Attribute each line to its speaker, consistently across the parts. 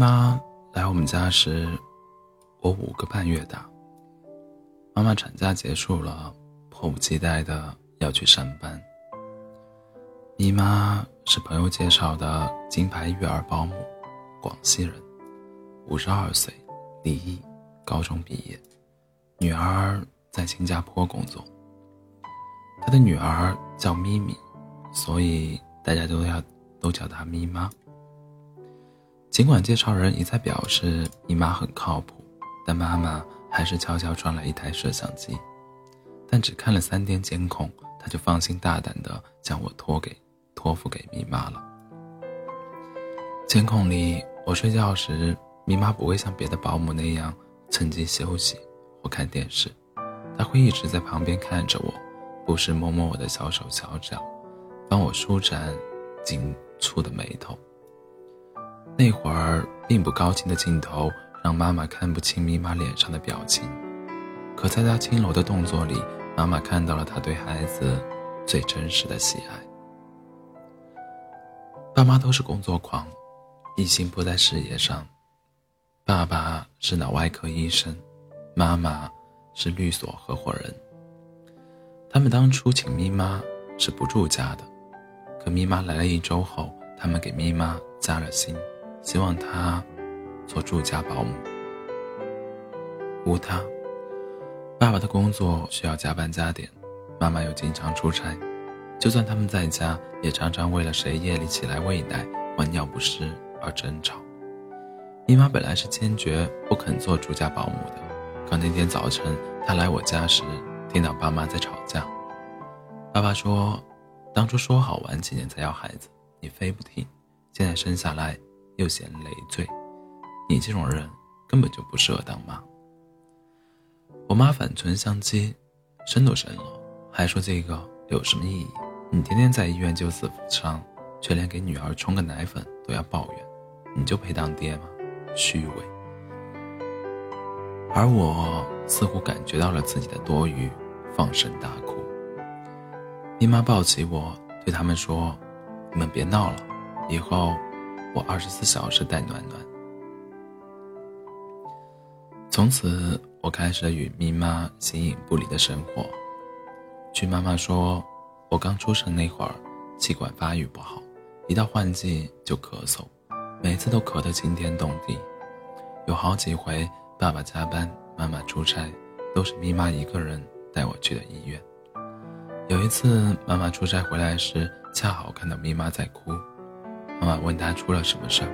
Speaker 1: 妈来我们家时，我五个半月大。妈妈产假结束了，迫不及待的要去上班。咪妈是朋友介绍的金牌育儿保姆，广西人，五十二岁，离异，高中毕业，女儿在新加坡工作。她的女儿叫咪咪，所以大家都要都叫她咪妈。尽管介绍人一再表示咪妈很靠谱，但妈妈还是悄悄装了一台摄像机。但只看了三天监控，她就放心大胆地将我托给托付给咪妈了。监控里，我睡觉时，咪妈不会像别的保姆那样趁机休息或看电视，她会一直在旁边看着我，不时摸摸我的小手小脚，帮我舒展紧蹙的眉头。那会儿，并不高清的镜头让妈妈看不清咪妈脸上的表情，可在她轻柔的动作里，妈妈看到了她对孩子最真实的喜爱。爸妈都是工作狂，一心扑在事业上。爸爸是脑外科医生，妈妈是律所合伙人。他们当初请咪妈是不住家的，可咪妈来了一周后，他们给咪妈加了薪。希望他做住家保姆。无他，爸爸的工作需要加班加点，妈妈又经常出差，就算他们在家，也常常为了谁夜里起来喂奶、换尿不湿而争吵。姨妈本来是坚决不肯做住家保姆的，可那天早晨她来我家时，听到爸妈在吵架。爸爸说：“当初说好晚几年才要孩子，你非不听，现在生下来。”又嫌累赘，你这种人根本就不适合当妈。我妈反唇相讥，生都生了，还说这个有什么意义？你天天在医院救死扶伤，却连给女儿冲个奶粉都要抱怨，你就配当爹吗？虚伪。而我似乎感觉到了自己的多余，放声大哭。姨妈抱起我，对他们说：“你们别闹了，以后……”我二十四小时带暖暖。从此，我开始了与咪妈形影不离的生活。据妈妈说，我刚出生那会儿，气管发育不好，一到换季就咳嗽，每次都咳得惊天动地。有好几回，爸爸加班，妈妈出差，都是咪妈一个人带我去的医院。有一次，妈妈出差回来时，恰好看到咪妈在哭。妈妈问他出了什么事儿，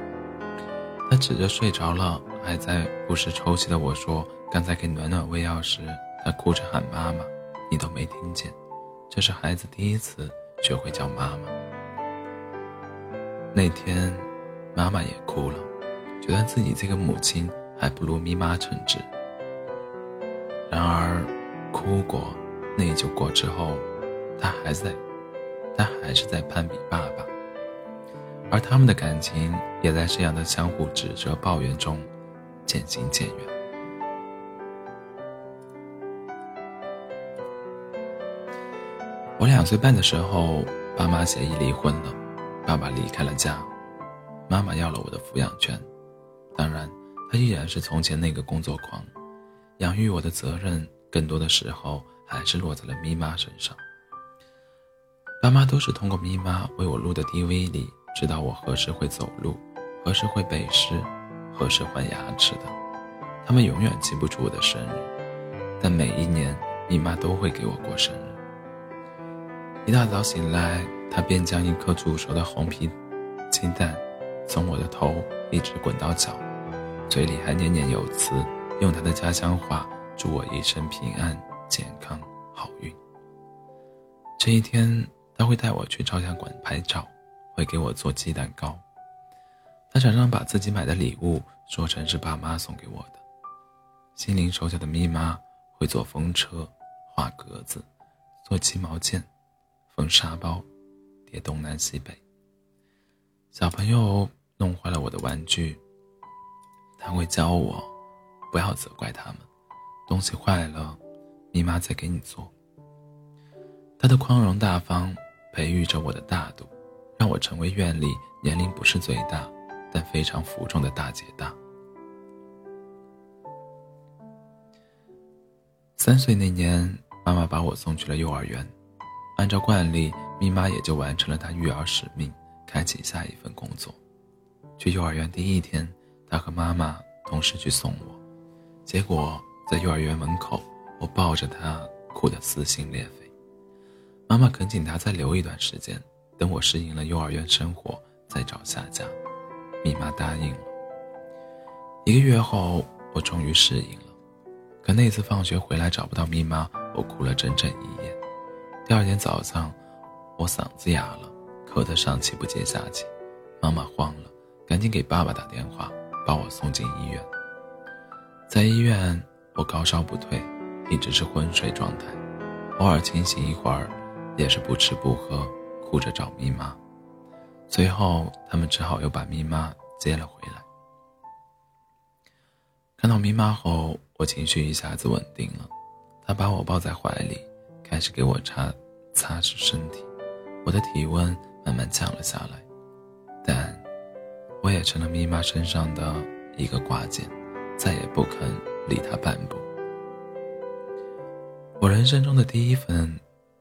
Speaker 1: 他指着睡着了还在不时抽泣的我说：“刚才给暖暖喂药时，他哭着喊妈妈，你都没听见。这是孩子第一次学会叫妈妈。”那天，妈妈也哭了，觉得自己这个母亲还不如咪妈称职。然而，哭过、内疚过之后，他还在，他还是在攀比爸爸。而他们的感情也在这样的相互指责、抱怨中渐行渐远。我两岁半的时候，爸妈协议离婚了，爸爸离开了家，妈妈要了我的抚养权。当然，他依然是从前那个工作狂，养育我的责任更多的时候还是落在了咪妈身上。爸妈都是通过咪妈为我录的 DV 里。知道我何时会走路，何时会背诗，何时换牙齿的，他们永远记不住我的生日，但每一年，你妈都会给我过生日。一大早醒来，她便将一颗煮熟的红皮鸡蛋，从我的头一直滚到脚，嘴里还念念有词，用她的家乡话祝我一生平安、健康、好运。这一天，她会带我去照相馆拍照。会给我做鸡蛋糕，他常常把自己买的礼物说成是爸妈送给我的。心灵手巧的咪妈会做风车、画格子、做鸡毛毽、缝沙包、叠东南西北。小朋友弄坏了我的玩具，他会教我不要责怪他们，东西坏了，咪妈再给你做。他的宽容大方培育着我的大度。让我成为院里年龄不是最大，但非常服众的大姐大。三岁那年，妈妈把我送去了幼儿园。按照惯例，咪妈也就完成了她育儿使命，开启下一份工作。去幼儿园第一天，她和妈妈同时去送我，结果在幼儿园门口，我抱着她哭得撕心裂肺。妈妈恳请她再留一段时间，等我适应了幼儿园生活再找下家。咪妈答应了。一个月后，我终于适应了。可那次放学回来找不到咪妈，我哭了整整一夜。第二天早上，我嗓子哑了，咳得上气不接下气。妈妈慌了，赶紧给爸爸打电话，把我送进医院。在医院，我高烧不退，一直是昏睡状态，偶尔清醒一会儿，也是不吃不喝，哭着找咪妈。最后，他们只好又把咪妈接了回来。看到咪妈后，我情绪一下子稳定了。她把我抱在怀里，开始给我擦擦拭身体，我的体温慢慢降了下来。但，我也成了咪妈身上的一个挂件，再也不肯离她半步。我人生中的第一份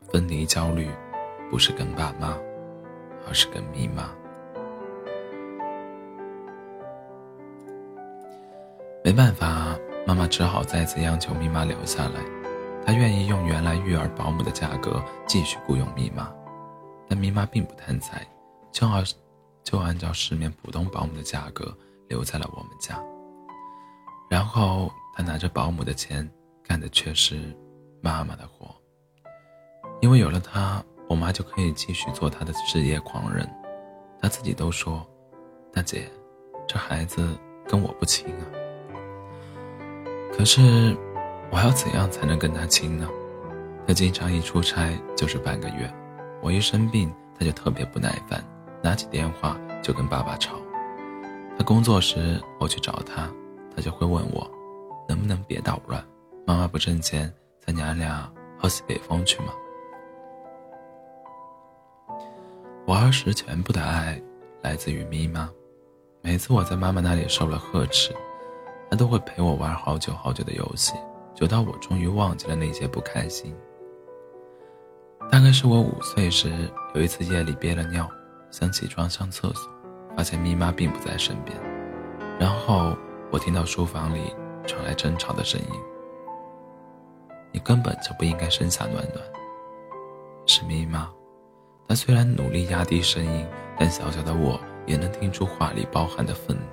Speaker 1: 分离焦虑，不是跟爸妈，而是跟咪妈。没办法，妈妈只好再次央求咪妈留下来。她愿意用原来育儿保姆的价格继续雇佣咪妈，但咪妈并不贪财，就按就按照市面普通保姆的价格留在了我们家。然后她拿着保姆的钱干的却是妈妈的活，因为有了她，我妈就可以继续做她的事业狂人。她自己都说：“大姐，这孩子跟我不亲啊。”可是，我要怎样才能跟他亲呢？他经常一出差就是半个月，我一生病他就特别不耐烦，拿起电话就跟爸爸吵。他工作时我去找他，他就会问我，能不能别捣乱？妈妈不挣钱，咱娘俩喝西北风去吗？我儿时全部的爱来自于咪妈，每次我在妈妈那里受了呵斥。她都会陪我玩好久好久的游戏，久到我终于忘记了那些不开心。大概是我五岁时，有一次夜里憋了尿，想起床上厕所，发现咪妈并不在身边，然后我听到书房里传来争吵的声音：“你根本就不应该生下暖暖。”是咪妈，她虽然努力压低声音，但小小的我也能听出话里包含的愤怒。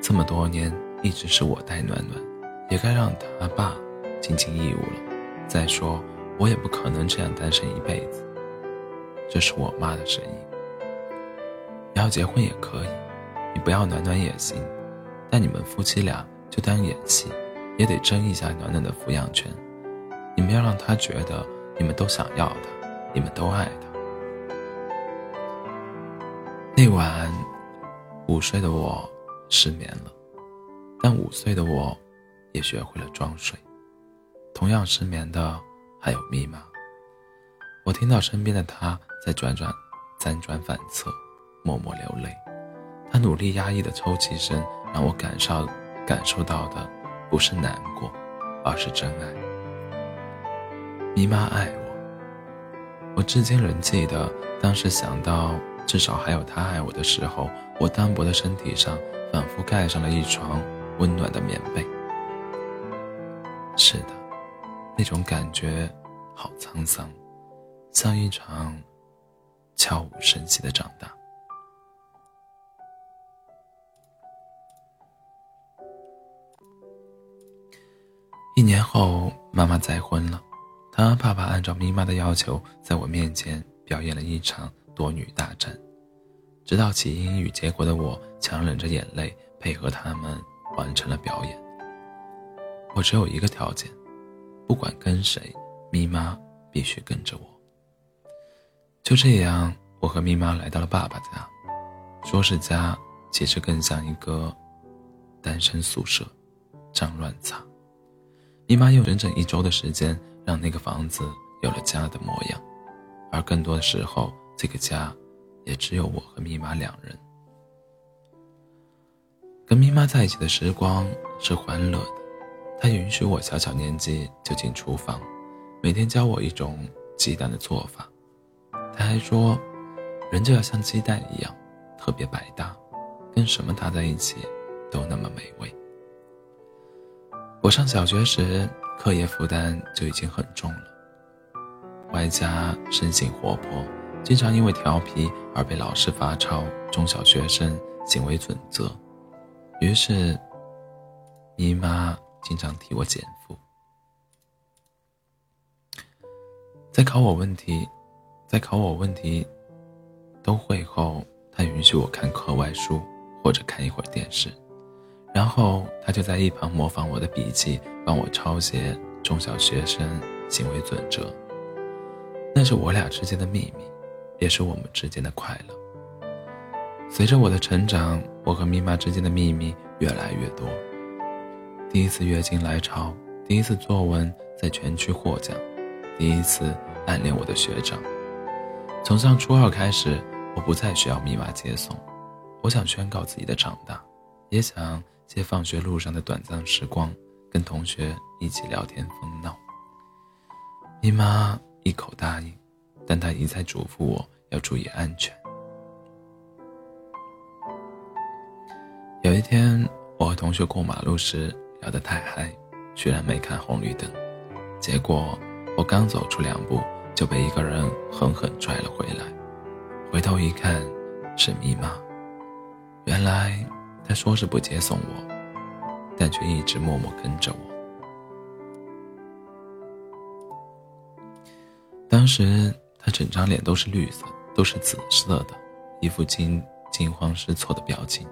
Speaker 1: 这么多年一直是我带暖暖，也该让他爸尽尽义务了。再说，我也不可能这样单身一辈子。这是我妈的声音。你要结婚也可以，你不要暖暖也行，但你们夫妻俩就当演戏，也得争一下暖暖的抚养权。你们要让他觉得你们都想要他，你们都爱他。那晚，午睡的我。失眠了，但五岁的我，也学会了装睡。同样失眠的还有密码。我听到身边的他在辗转、辗转反侧，默默流泪。他努力压抑的抽泣声，让我感受感受到的不是难过，而是真爱。咪妈爱我，我至今仍记得，当时想到至少还有他爱我的时候，我单薄的身体上。仿佛盖上了一床温暖的棉被。是的，那种感觉好沧桑，像一场悄无声息的长大。一年后，妈妈再婚了，她爸爸按照咪妈的要求，在我面前表演了一场夺女大战。知道起因与结果的我，强忍着眼泪配合他们完成了表演。我只有一个条件，不管跟谁，咪妈必须跟着我。就这样，我和咪妈来到了爸爸家。说是家，其实更像一个单身宿舍，脏乱差。咪妈用整整一周的时间，让那个房子有了家的模样，而更多的时候，这个家。也只有我和密码两人。跟咪妈在一起的时光是欢乐的，她允许我小小年纪就进厨房，每天教我一种鸡蛋的做法。她还说，人就要像鸡蛋一样，特别百搭，跟什么搭在一起都那么美味。我上小学时，课业负担就已经很重了，外加生性活泼，经常因为调皮而被老师罚抄《中小学生行为准则》，于是，姨妈经常替我减负。在考我问题，在考我问题都会后，她允许我看课外书或者看一会儿电视。然后他就在一旁模仿我的笔记，帮我抄写中小学生行为准则。那是我俩之间的秘密，也是我们之间的快乐。随着我的成长，我和咪妈之间的秘密越来越多。第一次月经来潮，第一次作文在全区获奖，第一次暗恋我的学长。从上初二开始，我不再需要密码接送，我想宣告自己的长大，也想。借放学路上的短暂时光，跟同学一起聊天疯闹。姨妈一口答应，但她一再嘱咐我要注意安全。有一天，我和同学过马路时聊得太嗨，居然没看红绿灯，结果我刚走出两步就被一个人狠狠拽了回来。回头一看，是咪妈。原来。他说是不接送我，但却一直默默跟着我。当时他整张脸都是绿色，都是紫色的，一副惊惊慌失措的表情。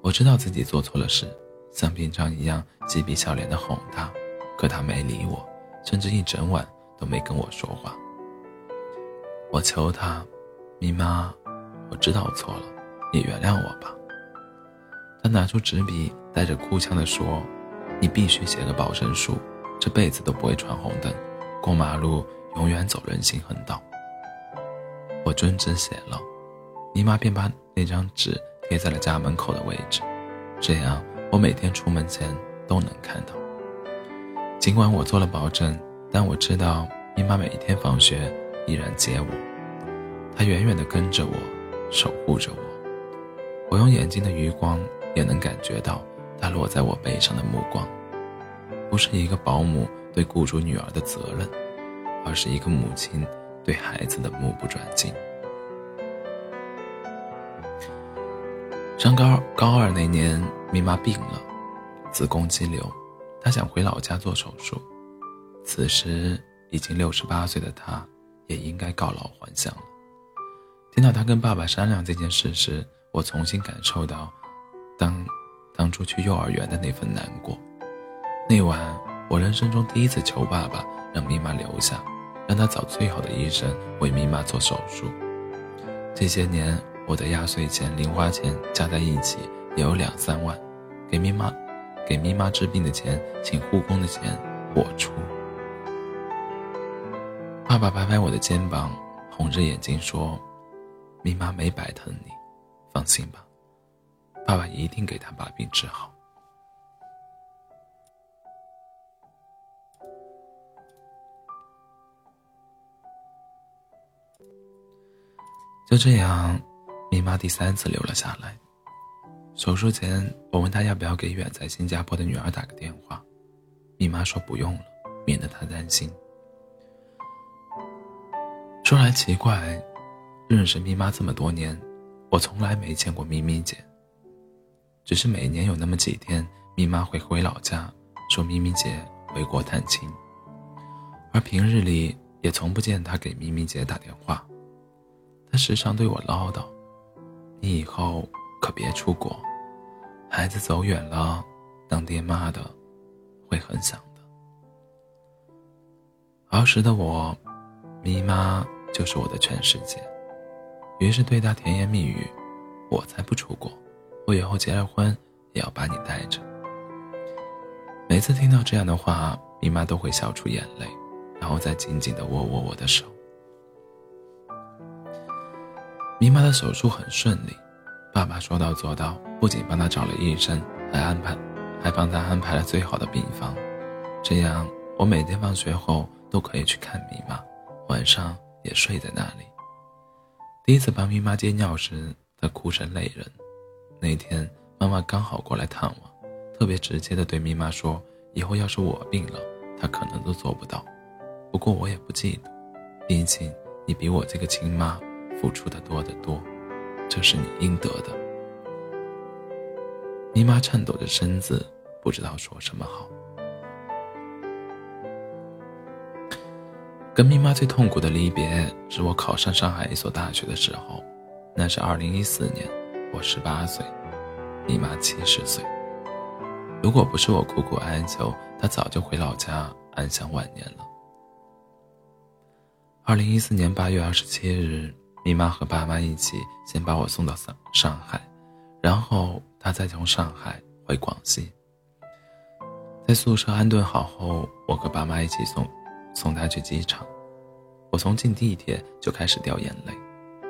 Speaker 1: 我知道自己做错了事，像平常一样嬉皮笑脸的哄他，可他没理我，甚至一整晚都没跟我说话。我求他：“咪妈，我知道错了，你原谅我吧。”他拿出纸笔，带着哭腔地说：“你必须写个保证书，这辈子都不会闯红灯，过马路永远走人行横道。”我遵旨写了，姨妈便把那张纸贴在了家门口的位置，这样我每天出门前都能看到。尽管我做了保证，但我知道姨妈每一天放学依然接我，她远远地跟着我，守护着我。我用眼睛的余光。也能感觉到他落在我背上的目光，不是一个保姆对雇主女儿的责任，而是一个母亲对孩子的目不转睛。上高高二那年，咪妈病了，子宫肌瘤，她想回老家做手术。此时已经六十八岁的她，也应该告老还乡了。听到她跟爸爸商量这件事时，我重新感受到。当当初去幼儿园的那份难过，那晚我人生中第一次求爸爸让咪妈留下，让他找最好的医生为咪妈做手术。这些年我的压岁钱、零花钱加在一起也有两三万，给咪妈给咪妈治病的钱、请护工的钱我出。爸爸拍拍我的肩膀，红着眼睛说：“咪妈没白疼你，放心吧。”爸爸一定给他把病治好。就这样，咪妈第三次留了下来。手术前，我问她要不要给远在新加坡的女儿打个电话，咪妈说不用了，免得她担心。说来奇怪，认识咪妈这么多年，我从来没见过咪咪姐。只是每年有那么几天，咪妈会回老家，说咪咪姐回国探亲，而平日里也从不见她给咪咪姐打电话。她时常对我唠叨：“你以后可别出国，孩子走远了，当爹妈的会很想的。”儿时的我，咪妈就是我的全世界，于是对她甜言蜜语：“我才不出国。”我以后结了婚，也要把你带着。每次听到这样的话，咪妈都会笑出眼泪，然后再紧紧的握握我的手。咪妈的手术很顺利，爸爸说到做到，不仅帮他找了医生，还安排，还帮他安排了最好的病房，这样我每天放学后都可以去看咪妈，晚上也睡在那里。第一次帮咪妈接尿时，她哭成泪人。那天妈妈刚好过来探望，特别直接的对咪妈说：“以后要是我病了，她可能都做不到。不过我也不记得，毕竟你比我这个亲妈付出的多得多，这是你应得的。”咪妈颤抖着身子，不知道说什么好。跟咪妈最痛苦的离别，是我考上上海一所大学的时候，那是二零一四年，我十八岁，咪妈七十岁。如果不是我苦苦哀求，她早就回老家安享晚年了。二零一四年八月二十七日，咪妈和爸妈一起先把我送到上上海，然后她再从上海回广西。在宿舍安顿好后，我和爸妈一起送。送他去机场，我从进地铁就开始掉眼泪，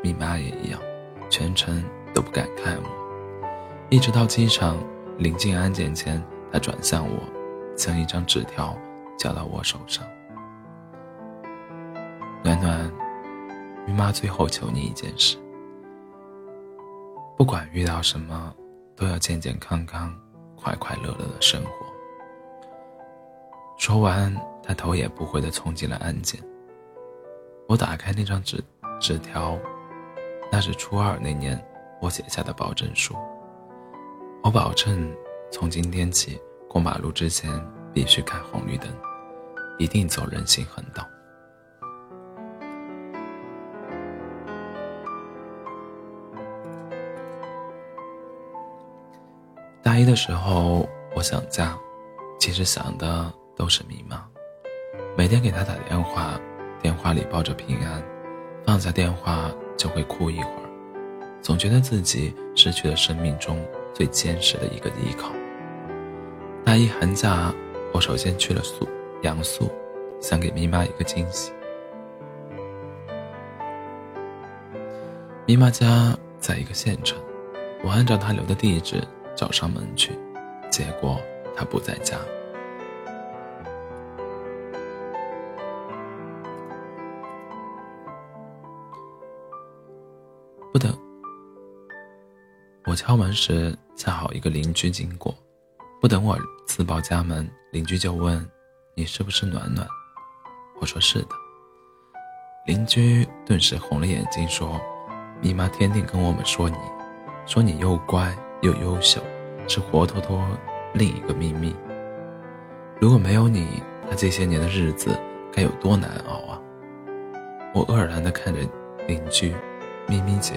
Speaker 1: 咪妈也一样，全程都不敢看我。一直到机场临近安检前，他转向我，将一张纸条交到我手上：“暖暖，于妈最后求你一件事，不管遇到什么，都要健健康康、快快乐乐的生活。”说完。他头也不回地冲进了安检。我打开那张纸纸条，那是初二那年我写下的保证书。我保证，从今天起过马路之前必须看红绿灯，一定走人行横道。大一的时候，我想家，其实想的都是迷茫。每天给他打电话，电话里抱着平安，放下电话就会哭一会儿，总觉得自己失去了生命中最坚实的一个依靠。大一寒假，我首先去了宿阳宿，想给咪妈一个惊喜。咪妈家在一个县城，我按照她留的地址找上门去，结果她不在家。不等，我敲门时，恰好一个邻居经过。不等我自报家门，邻居就问：“你是不是暖暖？”我说：“是的。”邻居顿时红了眼睛，说：“你妈天天跟我们说你，说你又乖又优秀，是活脱脱另一个秘密。如果没有你，她这些年的日子该有多难熬啊！”我愕然地看着邻居。咪咪姐，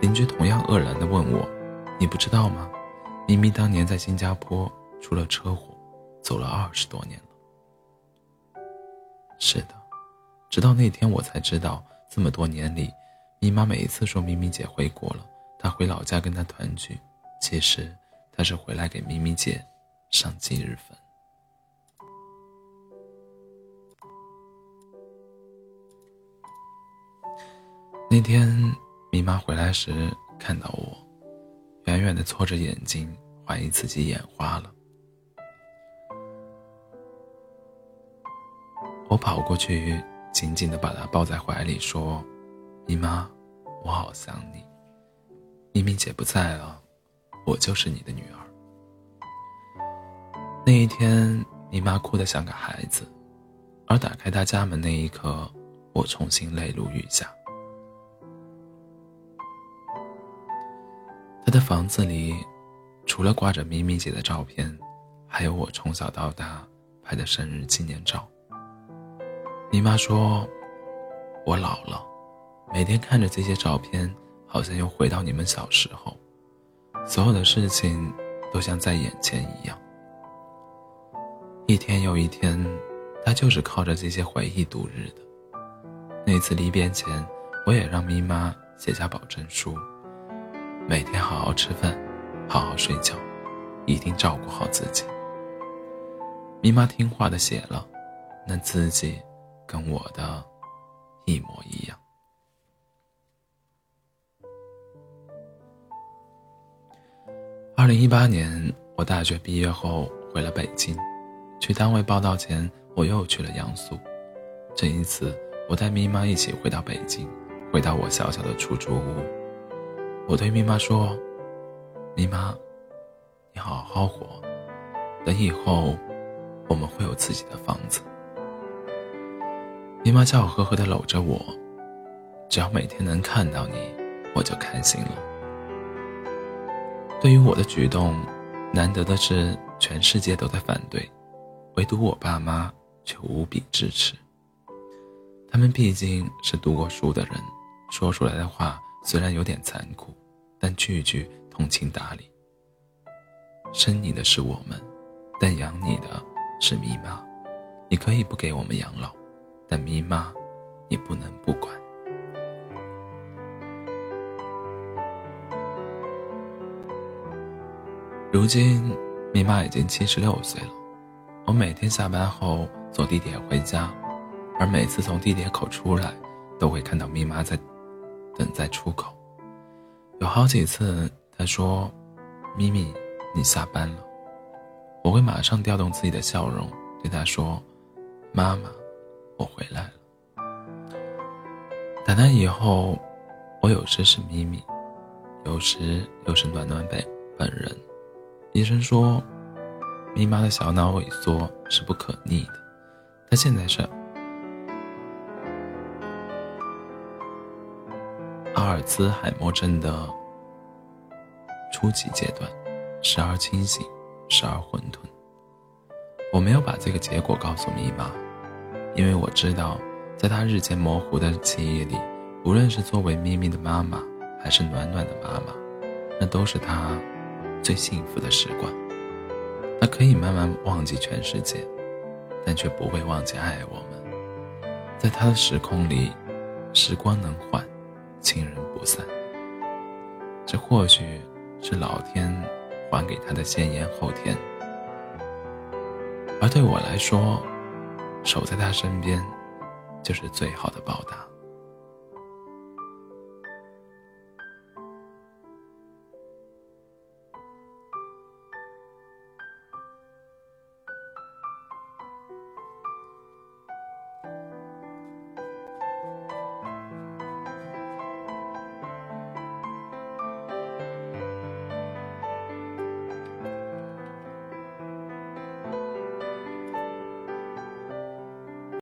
Speaker 1: 邻居同样愕然地问我：“你不知道吗？咪咪当年在新加坡出了车祸，走了二十多年了。”是的，直到那天我才知道，这么多年里，咪妈每一次说咪咪姐回国了，她回老家跟她团聚，其实她是回来给咪咪姐上忌日粉。那天，咪妈回来时看到我，远远的搓着眼睛，怀疑自己眼花了。我跑过去，紧紧的把她抱在怀里，说：“咪妈，我好想你。咪咪姐不在了，我就是你的女儿。”那一天，咪妈哭得像个孩子，而打开她家门那一刻，我重新泪如雨下。他的房子里，除了挂着咪咪姐的照片，还有我从小到大拍的生日纪念照。你妈说，我老了，每天看着这些照片，好像又回到你们小时候，所有的事情都像在眼前一样。一天又一天，他就是靠着这些回忆度日的。那次离别前，我也让咪妈写下保证书。每天好好吃饭，好好睡觉，一定照顾好自己。咪妈听话的写了，那字迹跟我的一模一样。二零一八年，我大学毕业后回了北京，去单位报道前，我又去了阳苏。这一次，我带咪妈一起回到北京，回到我小小的出租屋。我对咪妈说：“咪妈，你好好活，等以后，我们会有自己的房子。”咪妈笑呵呵地搂着我，只要每天能看到你，我就开心了。对于我的举动，难得的是全世界都在反对，唯独我爸妈却无比支持。他们毕竟是读过书的人，说出来的话虽然有点残酷，但句句通情达理。生你的是我们，但养你的是咪妈。你可以不给我们养老，但咪妈，你不能不管。如今，咪妈已经七十六岁了。我每天下班后坐地铁回家，而每次从地铁口出来，都会看到咪妈在等在出口。有好几次，他说：“咪咪，你下班了。”我会马上调动自己的笑容，对他说：“妈妈，我回来了。”打那以后，我有时是咪咪，有时又是暖暖本本人。医生说，咪妈的小脑萎缩是不可逆的，她现在是尔兹海默症的初级阶段，时而清醒，时而混沌。我没有把这个结果告诉咪妈，因为我知道，在她日渐模糊的记忆里，无论是作为咪咪的妈妈，还是暖暖的妈妈，那都是她。最幸福的时光，他可以慢慢忘记全世界，但却不会忘记爱我们。在他的时空里，时光能缓，亲人不散。这或许是老天还给他的先言后天。而对我来说，守在他身边，就是最好的报答。